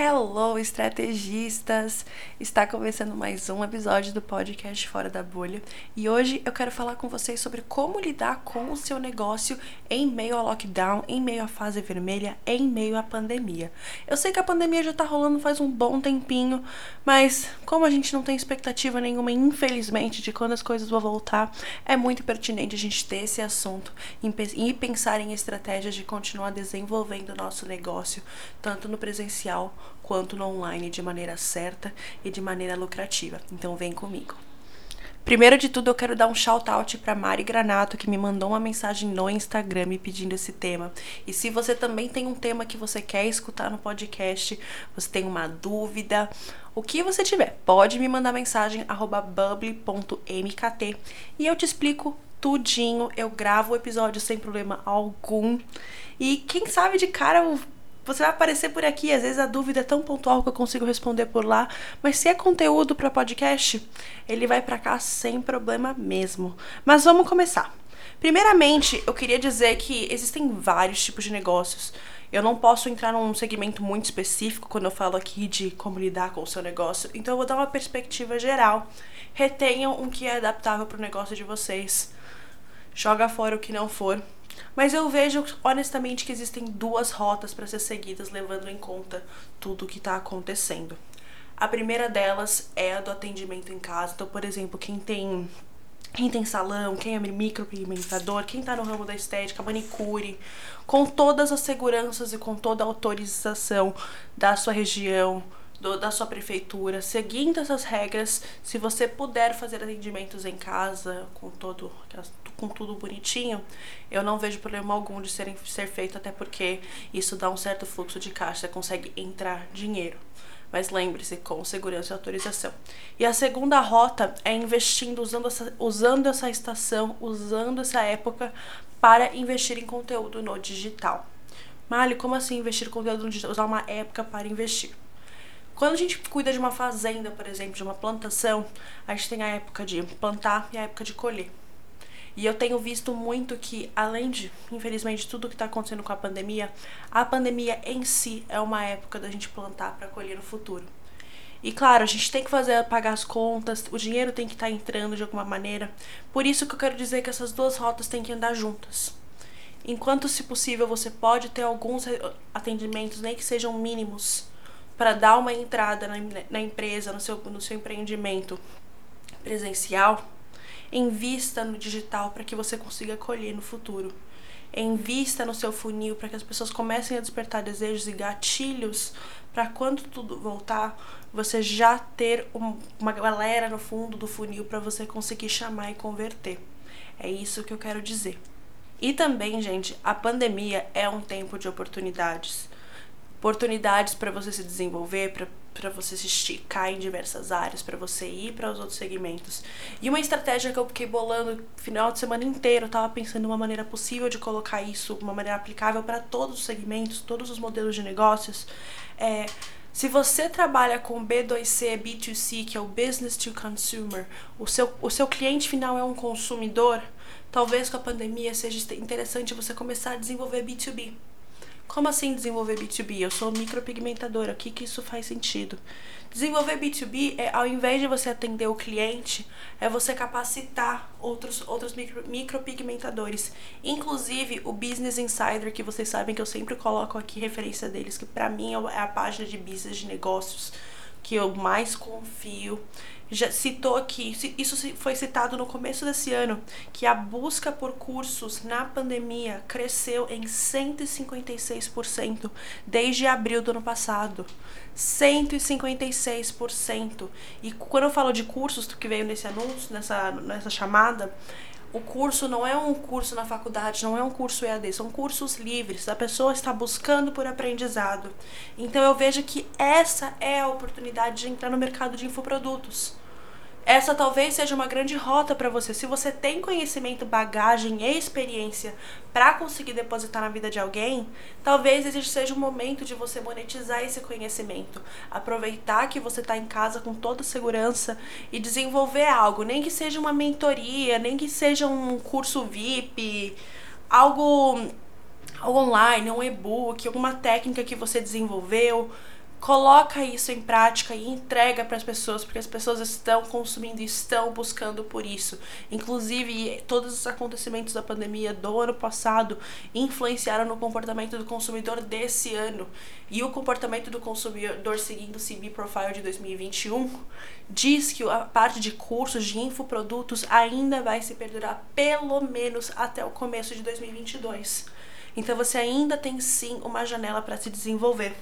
Hello, estrategistas! Está começando mais um episódio do podcast Fora da Bolha e hoje eu quero falar com vocês sobre como lidar com o seu negócio em meio ao lockdown, em meio à fase vermelha, em meio à pandemia. Eu sei que a pandemia já tá rolando faz um bom tempinho, mas como a gente não tem expectativa nenhuma, infelizmente, de quando as coisas vão voltar, é muito pertinente a gente ter esse assunto e pensar em estratégias de continuar desenvolvendo o nosso negócio, tanto no presencial quanto no online de maneira certa e de maneira lucrativa. Então vem comigo. Primeiro de tudo, eu quero dar um shout out para Mari Granato, que me mandou uma mensagem no Instagram me pedindo esse tema. E se você também tem um tema que você quer escutar no podcast, você tem uma dúvida, o que você tiver, pode me mandar mensagem bubble.mkt e eu te explico tudinho. Eu gravo o episódio sem problema algum. E quem sabe de cara eu você vai aparecer por aqui, às vezes a dúvida é tão pontual que eu consigo responder por lá, mas se é conteúdo para podcast, ele vai para cá sem problema mesmo. Mas vamos começar. Primeiramente, eu queria dizer que existem vários tipos de negócios. Eu não posso entrar num segmento muito específico quando eu falo aqui de como lidar com o seu negócio, então eu vou dar uma perspectiva geral. Retenham o que é adaptável para o negócio de vocês. Joga fora o que não for mas eu vejo honestamente que existem duas rotas para ser seguidas levando em conta tudo o que está acontecendo. A primeira delas é a do atendimento em casa. Então, por exemplo, quem tem quem tem salão, quem é micropigmentador, quem tá no ramo da estética, manicure, com todas as seguranças e com toda a autorização da sua região, do, da sua prefeitura, seguindo essas regras, se você puder fazer atendimentos em casa com todo com tudo bonitinho, eu não vejo problema algum de serem, ser feito, até porque isso dá um certo fluxo de caixa, você consegue entrar dinheiro. Mas lembre-se, com segurança e autorização. E a segunda rota é investindo, usando essa, usando essa estação, usando essa época para investir em conteúdo no digital. Mali, como assim investir conteúdo no digital? Usar uma época para investir. Quando a gente cuida de uma fazenda, por exemplo, de uma plantação, a gente tem a época de plantar e a época de colher. E eu tenho visto muito que, além de, infelizmente, tudo que está acontecendo com a pandemia, a pandemia em si é uma época da gente plantar para colher no futuro. E claro, a gente tem que fazer pagar as contas, o dinheiro tem que estar tá entrando de alguma maneira. Por isso que eu quero dizer que essas duas rotas têm que andar juntas. Enquanto, se possível, você pode ter alguns atendimentos, nem que sejam mínimos, para dar uma entrada na, na empresa, no seu, no seu empreendimento presencial, Invista no digital para que você consiga colher no futuro. Invista no seu funil para que as pessoas comecem a despertar desejos e gatilhos para quando tudo voltar, você já ter uma galera no fundo do funil para você conseguir chamar e converter. É isso que eu quero dizer. E também, gente, a pandemia é um tempo de oportunidades. Oportunidades para você se desenvolver, para você se esticar em diversas áreas, para você ir para os outros segmentos. E uma estratégia que eu fiquei bolando final de semana inteiro, eu tava pensando uma maneira possível de colocar isso, uma maneira aplicável para todos os segmentos, todos os modelos de negócios, é se você trabalha com B2C, B2C, que é o Business to Consumer, o seu, o seu cliente final é um consumidor, talvez com a pandemia seja interessante você começar a desenvolver B2B. Como assim desenvolver B2B? Eu sou micropigmentadora, o que, que isso faz sentido? Desenvolver B2B é, ao invés de você atender o cliente, é você capacitar outros, outros micro, micropigmentadores. Inclusive o Business Insider, que vocês sabem que eu sempre coloco aqui referência deles, que para mim é a página de business de negócios que eu mais confio já citou aqui, isso foi citado no começo desse ano, que a busca por cursos na pandemia cresceu em 156% desde abril do ano passado. 156%. E quando eu falo de cursos que veio nesse anúncio, nessa, nessa chamada, o curso não é um curso na faculdade, não é um curso EAD, são cursos livres. A pessoa está buscando por aprendizado. Então eu vejo que essa é a oportunidade de entrar no mercado de infoprodutos. Essa talvez seja uma grande rota para você. Se você tem conhecimento, bagagem e experiência para conseguir depositar na vida de alguém, talvez esse seja o momento de você monetizar esse conhecimento. Aproveitar que você está em casa com toda segurança e desenvolver algo, nem que seja uma mentoria, nem que seja um curso VIP, algo online, um e-book, alguma técnica que você desenvolveu Coloca isso em prática e entrega para as pessoas, porque as pessoas estão consumindo e estão buscando por isso. Inclusive, todos os acontecimentos da pandemia do ano passado influenciaram no comportamento do consumidor desse ano. E o comportamento do consumidor seguindo o CB Profile de 2021 diz que a parte de cursos de infoprodutos ainda vai se perdurar pelo menos até o começo de 2022. Então você ainda tem sim uma janela para se desenvolver.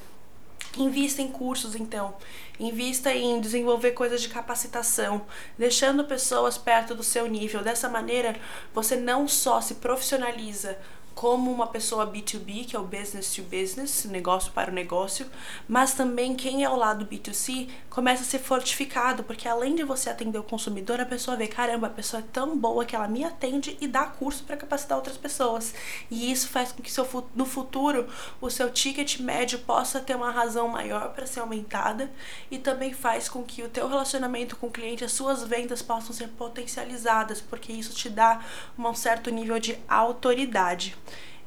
Invista em cursos, então. Invista em desenvolver coisas de capacitação, deixando pessoas perto do seu nível. Dessa maneira, você não só se profissionaliza como uma pessoa B2B, que é o business to business, negócio para o negócio, mas também quem é o lado B2C começa a ser fortificado, porque além de você atender o consumidor, a pessoa vê, caramba, a pessoa é tão boa que ela me atende e dá curso para capacitar outras pessoas. E isso faz com que seu, no futuro o seu ticket médio possa ter uma razão maior para ser aumentada e também faz com que o teu relacionamento com o cliente, as suas vendas possam ser potencializadas, porque isso te dá um certo nível de autoridade.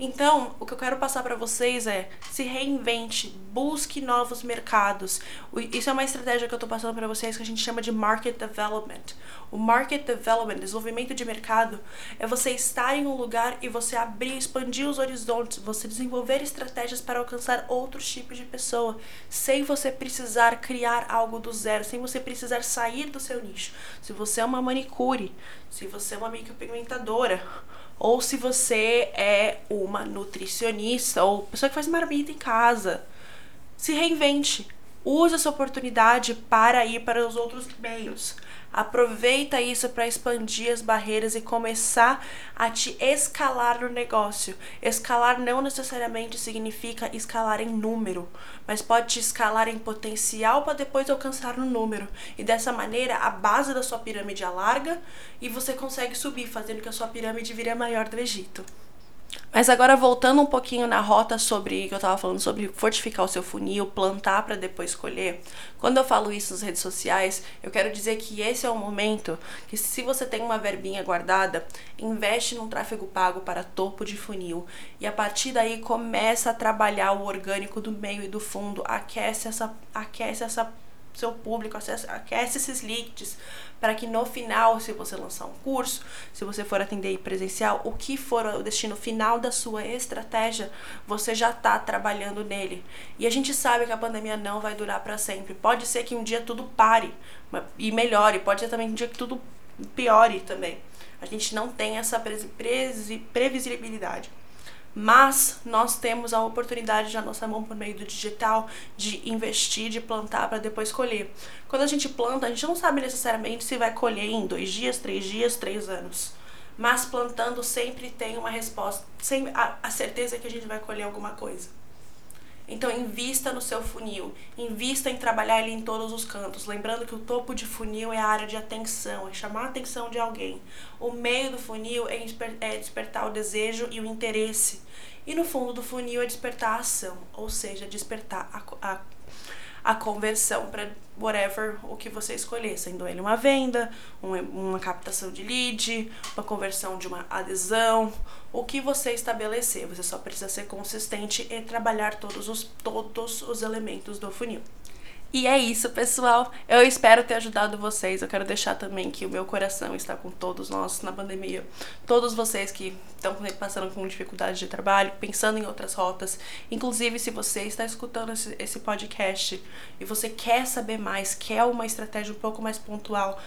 Então, o que eu quero passar para vocês é se reinvente, busque novos mercados. Isso é uma estratégia que eu estou passando para vocês que a gente chama de market development. O market development, desenvolvimento de mercado, é você estar em um lugar e você abrir, expandir os horizontes, você desenvolver estratégias para alcançar outros tipos de pessoa, sem você precisar criar algo do zero, sem você precisar sair do seu nicho. Se você é uma manicure, se você é uma micropigmentadora, ou se você é uma nutricionista ou pessoa que faz marmita em casa. Se reinvente. Use essa oportunidade para ir para os outros meios. Aproveita isso para expandir as barreiras e começar a te escalar no negócio. Escalar não necessariamente significa escalar em número, mas pode te escalar em potencial para depois alcançar no número. E dessa maneira, a base da sua pirâmide alarga e você consegue subir, fazendo que a sua pirâmide vire a maior do Egito. Mas agora voltando um pouquinho na rota sobre que eu estava falando sobre fortificar o seu funil, plantar para depois colher. Quando eu falo isso nas redes sociais, eu quero dizer que esse é o momento que se você tem uma verbinha guardada, investe num tráfego pago para topo de funil e a partir daí começa a trabalhar o orgânico do meio e do fundo, aquece essa aquece essa seu público, aquece esses leads, para que no final, se você lançar um curso, se você for atender presencial, o que for o destino final da sua estratégia, você já está trabalhando nele. E a gente sabe que a pandemia não vai durar para sempre. Pode ser que um dia tudo pare e melhore, pode ser também um dia que tudo piore também. A gente não tem essa previsibilidade mas nós temos a oportunidade na nossa mão por meio do digital de investir, de plantar para depois colher. Quando a gente planta, a gente não sabe necessariamente se vai colher em dois dias, três dias, três anos. Mas plantando sempre tem uma resposta, sem a, a certeza que a gente vai colher alguma coisa. Então, invista no seu funil, invista em trabalhar ele em todos os cantos. Lembrando que o topo de funil é a área de atenção, é chamar a atenção de alguém. O meio do funil é, é despertar o desejo e o interesse. E no fundo do funil é despertar a ação, ou seja, despertar a, a a conversão para whatever o que você escolher, sendo ele uma venda, uma, captação de lead, uma conversão de uma adesão, o que você estabelecer. Você só precisa ser consistente e trabalhar todos os, todos os elementos do funil. E é isso, pessoal. Eu espero ter ajudado vocês. Eu quero deixar também que o meu coração está com todos nós na pandemia. Todos vocês que estão passando com dificuldade de trabalho, pensando em outras rotas. Inclusive, se você está escutando esse, esse podcast e você quer saber mais, quer uma estratégia um pouco mais pontual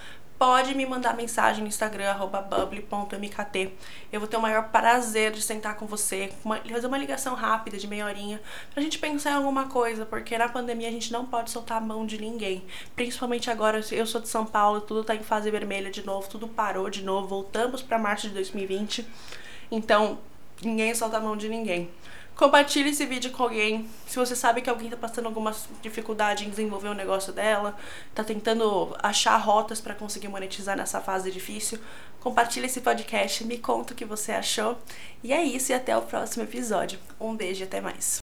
pode me mandar mensagem no Instagram, bubble.mkt. Eu vou ter o maior prazer de sentar com você, fazer uma ligação rápida de meia horinha, pra gente pensar em alguma coisa, porque na pandemia a gente não pode soltar a mão de ninguém. Principalmente agora, eu sou de São Paulo, tudo tá em fase vermelha de novo, tudo parou de novo, voltamos para março de 2020. Então, ninguém solta a mão de ninguém. Compartilhe esse vídeo com alguém. Se você sabe que alguém está passando alguma dificuldade em desenvolver o negócio dela, está tentando achar rotas para conseguir monetizar nessa fase difícil, compartilhe esse podcast, me conta o que você achou. E é isso, e até o próximo episódio. Um beijo e até mais.